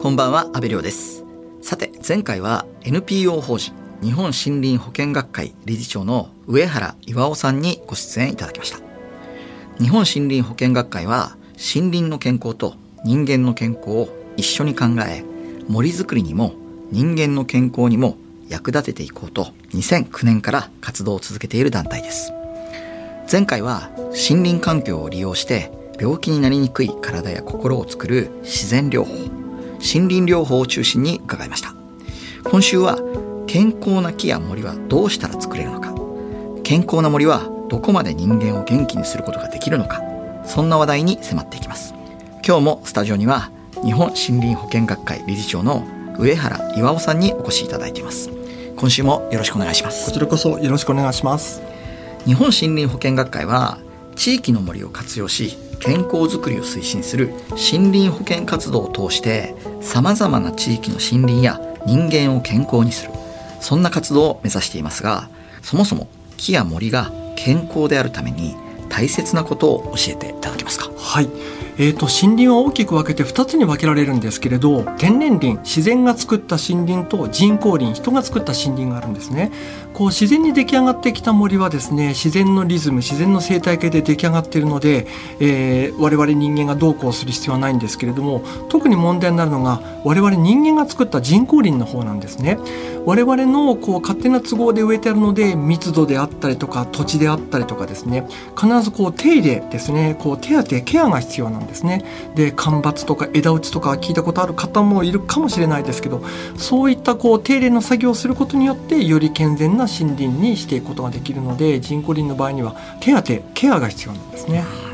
こんばんは、安部亮です。さて、前回は NPO 法人日本森林保険学会理事長の上原岩尾さんにご出演いただきました。日本森林保険学会は森林の健康と人間の健康を一緒に考え、森づくりにも人間の健康にも役立てていこうと2009年から活動を続けている団体です。前回は森林環境を利用して病気になりにくい体や心を作る自然療法、林療法を中心に伺いました。今週は健康な木や森はどうしたら作れるのか、健康な森はどこまで人間を元気にすることができるのか、そんな話題に迫っていきます。今日もスタジオには日本森林保険学会理事長の上原岩尾さんにお越しいただいています。今週もよろしくお願いしますこ。ちらこそよろしくお願いします。日本森林保険学会は地域の森を活用し健康づくりを推進する森林保険活動を通してさまざまな地域の森林や人間を健康にするそんな活動を目指していますがそもそも木や森が健康であるために大切なことを教えていただけますか？はい。えー、と森林は大きく分けて2つに分けられるんですけれど天然林自然が作った森林と人工林人が作った森林があるんですね。こう自然に出来上がってきた森はですね自然のリズム自然の生態系で出来上がっているので、えー我々人間がどうこうする必要はないんですけれども特に問題になるのが我々人間が作った人工林の方なんですね。我々のこう勝手な都合で植えてあるので密度であったりとか土地であったりとかですね必ずこう手入れですねこう手当てケアが必要なんです。ですねで間伐とか枝打ちとか聞いたことある方もいるかもしれないですけどそういったこう手入れの作業をすることによってより健全な森林にしていくことができるので人工林の場合には手当ケアが必要なんですね。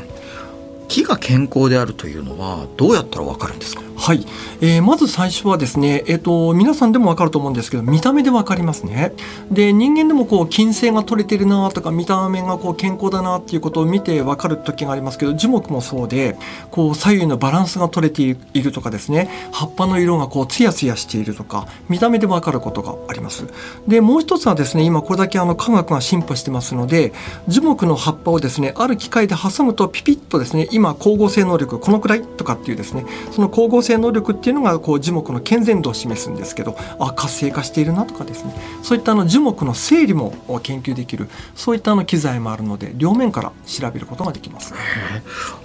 木が健康であるというのはどうやったらわかるんですか？はい、えーまず最初はですね、えっと皆さんでもわかると思うんですけど見た目でわかりますね。で人間でもこう筋性が取れてるなとか見た目がこう健康だなっていうことを見てわかる時がありますけど樹木もそうでこう左右のバランスが取れているとかですね。葉っぱの色がこうツヤツヤしているとか見た目でわかることがあります。でもう一つはですね今これだけあの科学が進歩してますので樹木の葉っぱをですねある機械で挟むとピピッとですね今光合成能力このくらいとかっていうですねその光合成能力っていうのがこう樹木の健全度を示すんですけどあ活性化しているなとかですねそういったあの樹木の整理も研究できるそういったあの機材もあるので両面から調べることができます。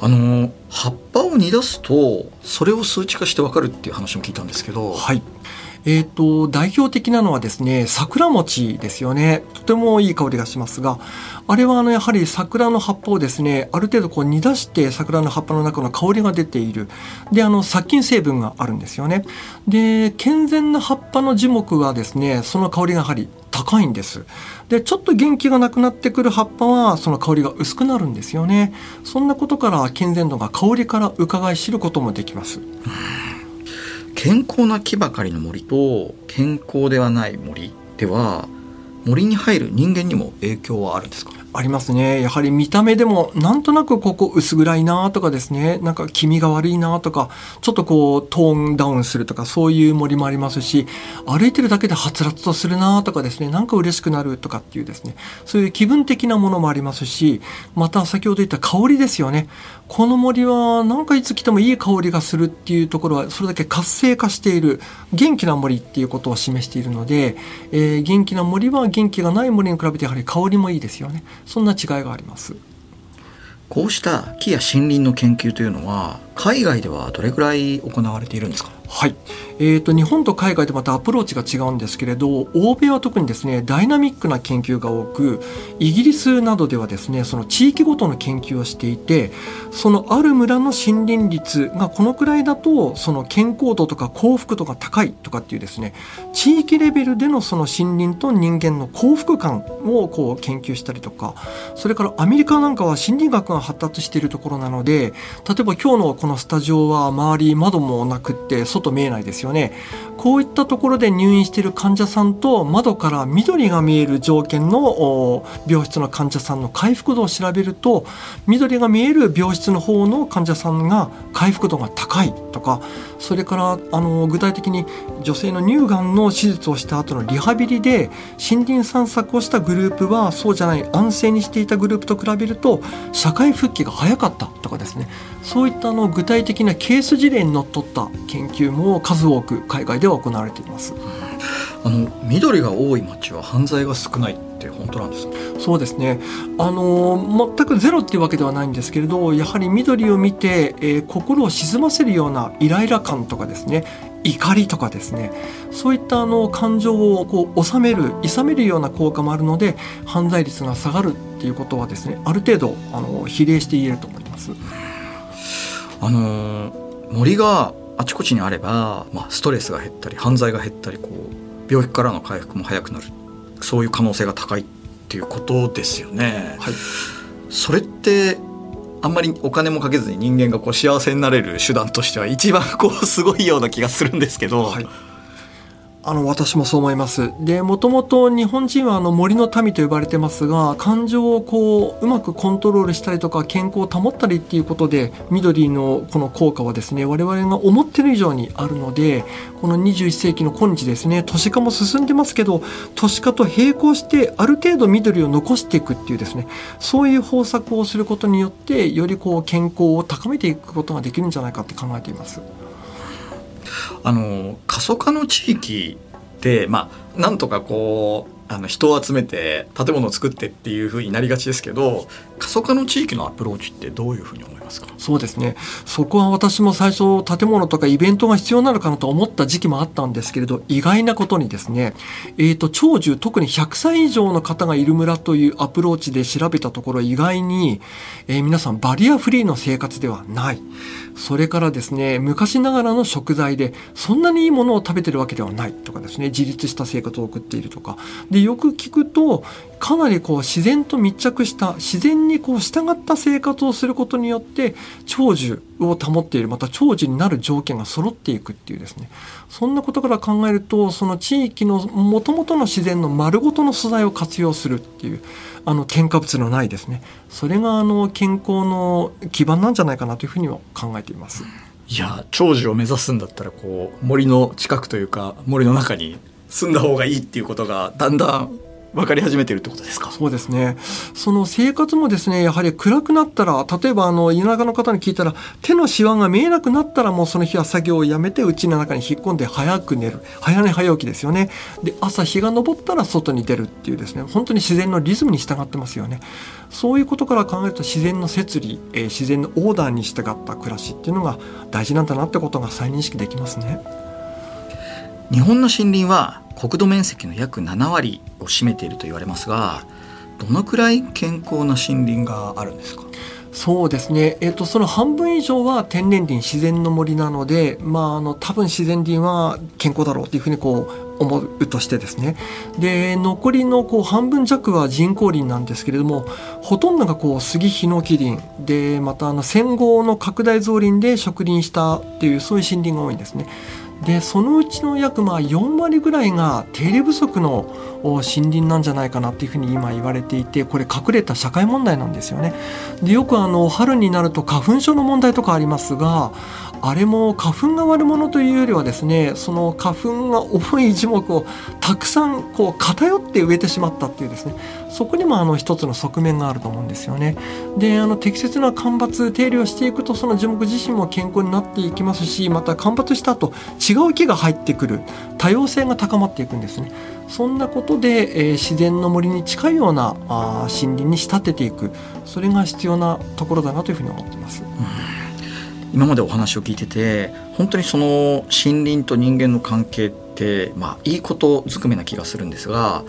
あの葉っぱを煮出すとそれを数値化してわかるっていう話も聞いたんですけど、はい。えー、と代表的なのはですね桜餅ですよね。とてもいい香りがしますがあれはあのやはり桜の葉っぱをですねある程度こう煮出して桜の葉っぱの中の香りが出ている。であの殺菌成分があるんですよね。で健全な葉っぱの樹木はですねその香りがやはり高いんです。でちょっと元気がなくなってくる葉っぱはその香りが薄くなるんですよね。そんなことから健全度が香りから伺い知ることもできます。健康な木ばかりの森と健康ではない森では森に入る人間にも影響はあるんですか？ありますね。やはり見た目でもなんとなくここ薄暗いなとかですね、なんか気味が悪いなとか、ちょっとこうトーンダウンするとかそういう森もありますし、歩いてるだけではつらつとするなとかですね、なんか嬉しくなるとかっていうですね、そういう気分的なものもありますし、また先ほど言った香りですよね。この森はなんかいつ来てもいい香りがするっていうところはそれだけ活性化している元気な森っていうことを示しているので、えー元気な森は元気がない森に比べてやはり香りもいいですよね。そんな違いがあります。こうした木や森林の研究というのは海外ではどれくらい行われているんですか？はい、えー、と日本と海外でまたアプローチが違うんですけれど欧米は特にですねダイナミックな研究が多くイギリスなどではですねその地域ごとの研究をしていてそのある村の森林率がこのくらいだとその健康度とか幸福度が高いとかっていうですね地域レベルでのその森林と人間の幸福感をこう研究したりとかそれからアメリカなんかは心理学が発達しているところなので例えば今日のこののスタジオは周り窓もなくって外見えないですよね。こういったところで入院している患者さんと窓から緑が見える条件の病室の患者さんの回復度を調べると緑が見える病室の方の患者さんが回復度が高いとかそれからあの具体的に女性の乳がんの手術をした後のリハビリで森林散策をしたグループはそうじゃない安静にしていたグループと比べると社会復帰が早かったとかですねそういったあの具体的なケース事例にのっとった研究も数多く海外では行われています。あの緑が多い町は犯罪が少ないって本当なんですか？そうですねあの全くゼロっていうわけではないんですけれどやはり緑を見て、えー、心を沈ませるようなイライラ感とかですね怒りとかですねそういったあの感情をこう収める諌めるような効果もあるので犯罪率が下がるっていうことはですねある程度あの比例して言えると思います。あの森があちこちにあれば、まあ、ストレスが減ったり犯罪が減ったりこう病気からの回復も早くなる。そういう可能性が高いっていうことですよね。はい、それってあんまりお金もかけずに人間がこう幸せになれる手段としては一番こうすごいような気がするんですけど、はい、あの私もそう思います。でもともと日本人はあの森の民と呼ばれてますが感情をこううまくコントロールしたりとか健康を保ったりっていうことで緑のこの効果はですね我々が思ってる以上にあるのでこの21世紀の今日ですね都市化も進んでますけど都市化と並行してある程度緑を残していくっていうですねそういう方策をすることによってよりこう健康を高めていくことができるんじゃないかって考えています。あの過疎化の地域でまあなんとかこうあの人を集めて建物を作ってっていうふうになりがちですけど過疎化の地域のアプローチってどういうふうに思いますか？そうですね。そこは私も最初建物とかイベントが必要なのかなと思った時期もあったんですけれど意外なことにですね、えーと、長寿特に100歳以上の方がいる村というアプローチで調べたところ意外に、えー、皆さんバリアフリーの生活ではない。それからですね昔ながらの食材でそんなにいいものを食べてるわけではないとかですね自立した生活を送っているとか。ででよく聞くとかなりこう自然と密着した自然にこう従った生活をすることによって長寿を保っているまた長寿になる条件が揃っていくっていうですねそんなことから考えるとその地域のもともとの自然の丸ごとの素材を活用するっていうあの添加物のないですねそれがあの健康の基盤なんじゃないかなというふうには考えています。いや長寿を目指すんだったらこう森の近くというか森の中に住んだ方がいいっていうことがだんだん分かり始めてるってことですか？そうですね。その生活もですねやはり暗くなったら例えばあの田舎の方に聞いたら手のしわが見えなくなったらもうその日は作業をやめて家の中に引っ込んで早く寝る。早寝早起きですよね。で朝日が昇ったら外に出るっていうですね本当に自然のリズムに従ってますよね。そういうことから考えると自然の摂理、えー、自然のオーダーに従った暮らしっていうのが大事なんだなってことが再認識できますね。日本の森林は国土面積の約7割を占めていると言われますがどのくらい健康な森林があるんですか？そうですね、えーと、その半分以上は天然林自然の森なので、まあ、あの多分自然林は健康だろうというふうにこう思うとしてですね。で残りのこう半分弱は人工林なんですけれどもほとんどがこう杉ヒノキ林。でまたあの戦後の拡大造林で植林したっていうそういう森林が多いんですね。でそのうちの約まあ4割ぐらいが手入れ不足の森林なんじゃないかなっていうふうに今言われていてこれ隠れた社会問題なんですよね。でよくあの春になると花粉症の問題とかありますがあれも花粉が悪者というよりはですねその花粉が重い樹木をたくさんこう偏って植えてしまったっていうですねそこにもあの一つの側面があると思うんですよね。であの適切な間伐手入れをしていくとその樹木自身も健康になっていきますしまた間伐した後違う木が入ってくる多様性が高まっていくんですね。そんなことで、えー、自然の森に近いようなあ森林に仕立てていくそれが必要なところだなというふうに思ってます。今までお話を聞いてて本当にその森林と人間の関係って、まあ、いいことずくめな気がするんですが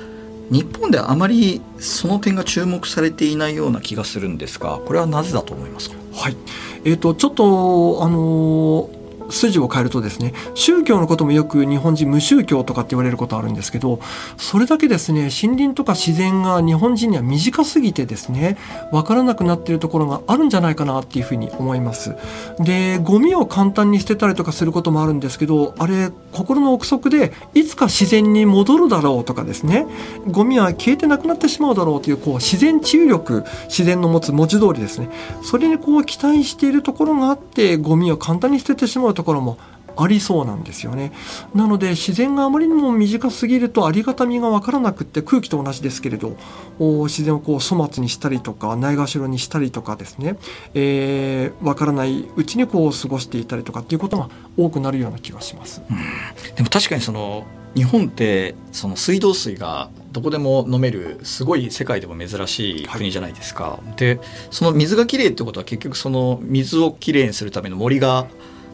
日本ではあまりその点が注目されていないような気がするんですがこれはなぜだと思いますか？はい。えーと、ちょっとあのー筋を変えるとですね宗教のこともよく日本人無宗教とかって言われることあるんですけどそれだけですね森林とか自然が日本人には短すぎてですね分からなくなっているところがあるんじゃないかなっていうふうに思います。でゴミを簡単に捨てたりとかすることもあるんですけどあれ心の憶測でいつか自然に戻るだろうとかですねゴミは消えてなくなってしまうだろうというこう自然治癒力自然の持つ文字通りですねそれにこう期待しているところがあってゴミを簡単に捨ててしまうところもありそうなんですよね。なので自然があまりにも短すぎるとありがたみがわからなくって空気と同じですけれど自然をこう粗末にしたりとかないがしろにしたりとかですね、えー、わからないうちにこう過ごしていたりとかっていうことが多くなるような気がします。うん、でも確かにその日本ってその水道水がどこでも飲めるすごい世界でも珍しい国じゃないですか。はい、でその水がきれいってことは結局その水をきれいにするための森が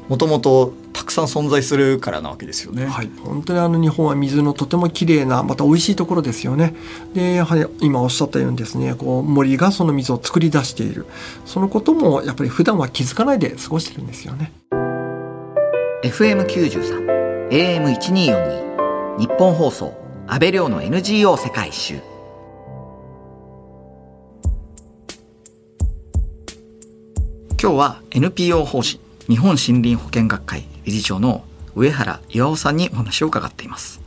もともとたくさん存在するからなわけですよね。はい、本当にあの日本は水のとてもきれいなまた美味しいところですよね。でやはり今おっしゃったようにですねこう森がその水を作り出しているそのこともやっぱり普段は気づかないで過ごしてるんですよね。FM93 AM1242 日本放送安倍亮の NGO 世界一周今日は NPO 法人日本森林保険学会理事長の上原岩尾さんにお話を伺っています。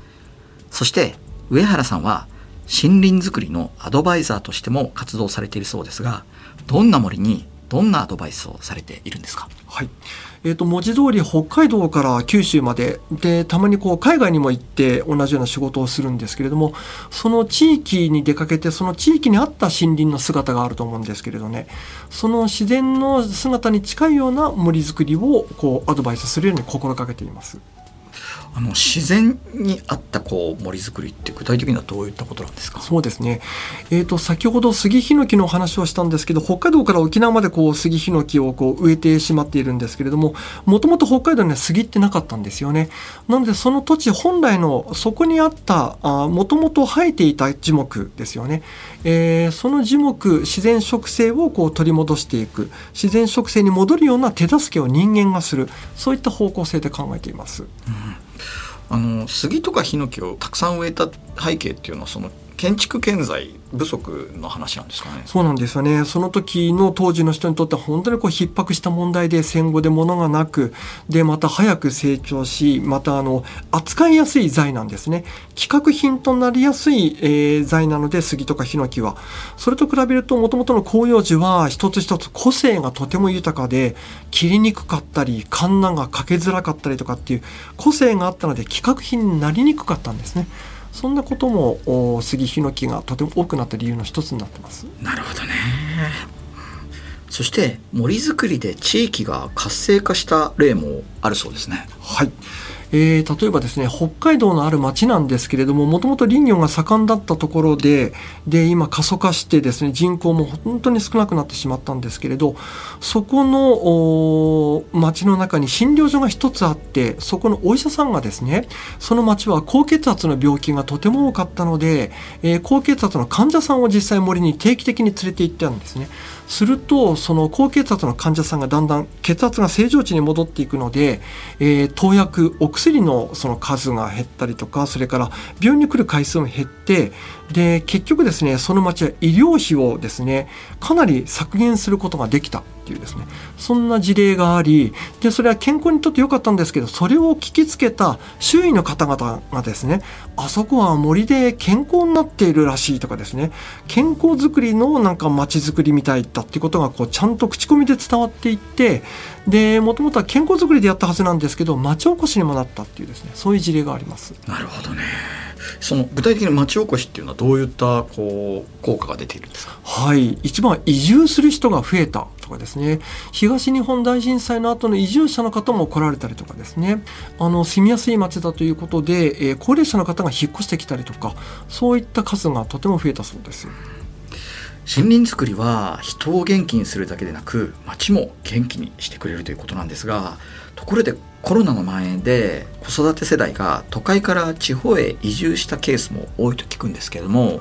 そして上原さんは森林づくりのアドバイザーとしても活動されているそうですがどんな森にどんなアドバイスをされているんですか？はい。えーと、文字通り北海道から九州まででたまにこう海外にも行って同じような仕事をするんですけれどもその地域に出かけてその地域に合った森林の姿があると思うんですけれどねその自然の姿に近いような森づくりをこうアドバイスするように心がけています。あの自然に合ったこう森づくりって具体的にはどういったことなんですか？そうですね、えーと、先ほど杉ヒノキの話をしたんですけど北海道から沖縄までこう杉ヒノキをこう植えてしまっているんですけれどももともと北海道には杉ってなかったんですよね。なのでその土地本来のそこにあったもともと生えていた樹木ですよね、えー、その樹木自然植生をこう取り戻していく。自然植生に戻るような手助けを人間がする。そういった方向性で考えています。うんあの杉とかヒノキをたくさん植えた背景っていうのはその建築建材不足の話なんですかね。そうなんですよね。その時の当時の人にとっては本当にこう逼迫した問題で戦後で物がなくでまた早く成長しまたあの扱いやすい材なんですね。規格品となりやすい、えー、材なので杉とかヒノキは。それと比べるともともとの広葉樹は一つ一つ個性がとても豊かで切りにくかったりカンナがかけづらかったりとかっていう個性があったので規格品になりにくかったんですね。そんなことも杉ヒノキがとても多くなった理由の一つになってます。なるほどね。そして森づくりで地域が活性化した例もあるそうですね。はい。えー、例えばですね北海道のある町なんですけれどももともと林業が盛んだったところでで今過疎化してですね人口も本当に少なくなってしまったんですけれどそこの町の中に診療所が一つあってそこのお医者さんがですねその町は高血圧の病気がとても多かったので、えー、高血圧の患者さんを実際森に定期的に連れて行ったんですね。するとその高血圧の患者さんがだんだん血圧が正常値に戻っていくので、えー、投薬お薬のその数が減ったりとかそれから病院に来る回数も減ってで結局ですねその町は医療費をですねかなり削減することができた。っていうですね。そんな事例がありでそれは健康にとって良かったんですけどそれを聞きつけた周囲の方々がですねあそこは森で健康になっているらしいとかですね。健康づくりのなんか街づくりみたいだっていうことがこうちゃんと口コミで伝わっていってでもともとは健康づくりでやったはずなんですけど町おこしにもなったっていうですねそういう事例があります。なるほどね。その具体的に町おこしっていうのはどういったこう効果が出ているんですか？はい。一番移住する人が増えたとかですね。東日本大震災の後の移住者の方も来られたりとかですね。あの住みやすい町だということで、えー、高齢者の方が引っ越してきたりとかそういった数がとても増えたそうです。森林づくりは人を元気にするだけでなく町も元気にしてくれるということなんですがところでコロナの蔓延で子育て世代が都会から地方へ移住したケースも多いと聞くんですけれども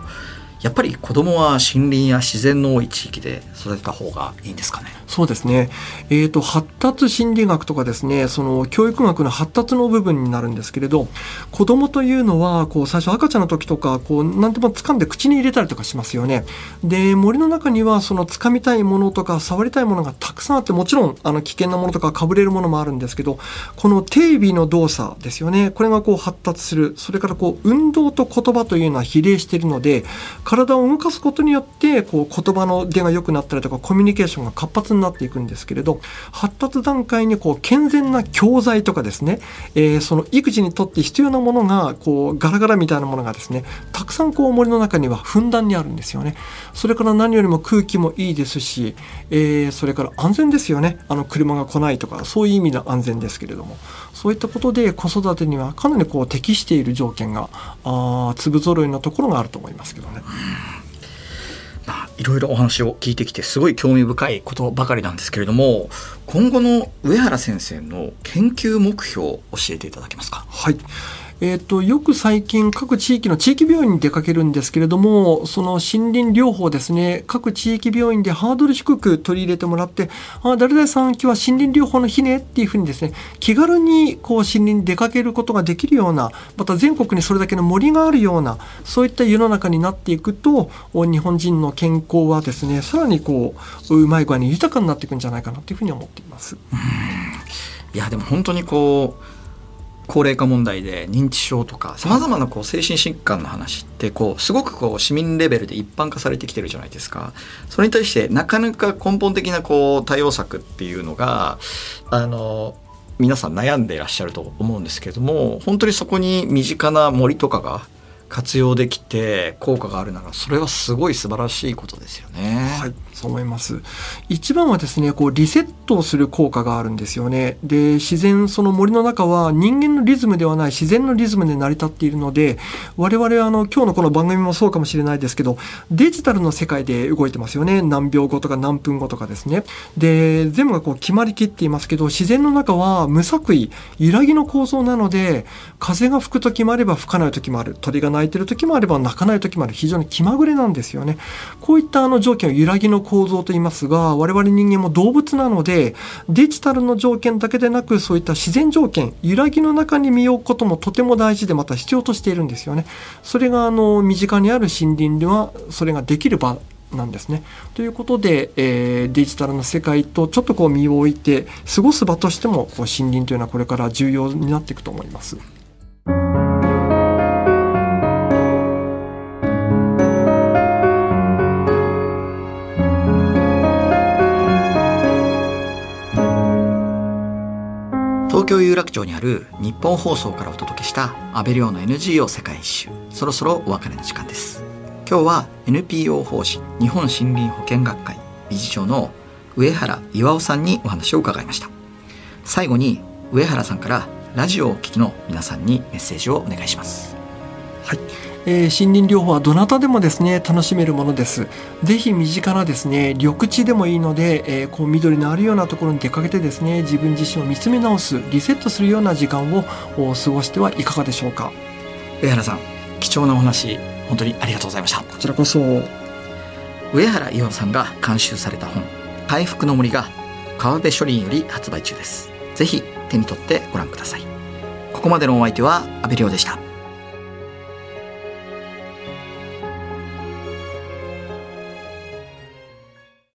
やっぱり子供は森林や自然の多い地域で育てた方がいいんですかね？そうですね、えーと、発達心理学とかですねその教育学の発達の部分になるんですけれど子供というのはこう最初赤ちゃんの時とかこう何でも掴んで口に入れたりとかしますよね。で森の中にはその掴みたいものとか触りたいものがたくさんあってもちろんあの危険なものとかかぶれるものもあるんですけどこの手指の動作ですよね。これがこう発達する。それからこう運動と言葉というのは比例しているので体を動かすことによってこう言葉の出が良くなったりとかコミュニケーションが活発になっていくんですけれど発達段階にこう健全な教材とかですね、えー、その育児にとって必要なものがこうガラガラみたいなものがですねたくさんこう森の中にはふんだんにあるんですよね。それから何よりも空気もいいですし、えー、それから安全ですよねあの車が来ないとかそういう意味の安全ですけれどもそういったことで子育てにはかなりこう適している条件があ粒揃いのところがあると思いますけどね。まあ、いろいろお話を聞いてきてすごい興味深いことばかりなんですけれども今後の上原先生の研究目標を教えていただけますか？はいえーと、よく最近各地域の地域病院に出かけるんですけれどもその森林療法ですね各地域病院でハードル低く取り入れてもらってあ誰々さん今日は森林療法の日ねっていうふうにですね気軽にこう森林に出かけることができるようなまた全国にそれだけの森があるようなそういった世の中になっていくと日本人の健康はですねさらにこううまい具合に豊かになっていくんじゃないかなというふうに思っています。いやでも本当にこう高齢化問題で認知症とかさまざまなこう精神疾患の話ってこうすごくこう市民レベルで一般化されてきてるじゃないですか。それに対してなかなか根本的なこう対応策っていうのがあの皆さん悩んでいらっしゃると思うんですけども本当にそこに身近な森とかが活用できて効果があるならそれはすごい素晴らしいことですよね。はい、そう思います。一番はですね、こうリセットをする効果があるんですよね。で、自然その森の中は人間のリズムではない自然のリズムで成り立っているので、我々はあの今日のこの番組もそうかもしれないですけど、デジタルの世界で動いてますよね。何秒後とか何分後とかですね。で、全部がこう決まりきっていますけど、自然の中は無作為、揺らぎの構造なので、風が吹く時もあれば吹かない時もある。鳥が鳴泣いてる時もあれば鳴かない時もある非常に気まぐれなんですよねこういったあの条件を揺らぎの構造と言いますが我々人間も動物なのでデジタルの条件だけでなくそういった自然条件揺らぎの中に身を置くこともとても大事でまた必要としているんですよねそれがあの身近にある森林ではそれができる場なんですね。ということで、えー、デジタルの世界とちょっとこう身を置いて過ごす場としてもこう森林というのはこれから重要になっていくと思います。京有楽町にある日本放送からお届けした安倍亮の NGO 世界一周。そろそろお別れの時間です。今日は NPO 法人日本森林保険学会理事長の上原巌さんにお話を伺いました。最後に上原さんからラジオをお聞きの皆さんにメッセージをお願いします。はい。えー、森林療法はどなたでもですね楽しめるものです。ぜひ身近なですね緑地でもいいので、えー、こう緑のあるようなところに出かけてですね自分自身を見つめ直すリセットするような時間を過ごしてはいかがでしょうか。上原さん貴重なお話本当にありがとうございました。こちらこそ。上原伊代さんが監修された本回復の森が川辺書林より発売中です。ぜひ手に取ってご覧ください。ここまでのお相手は阿部亮でした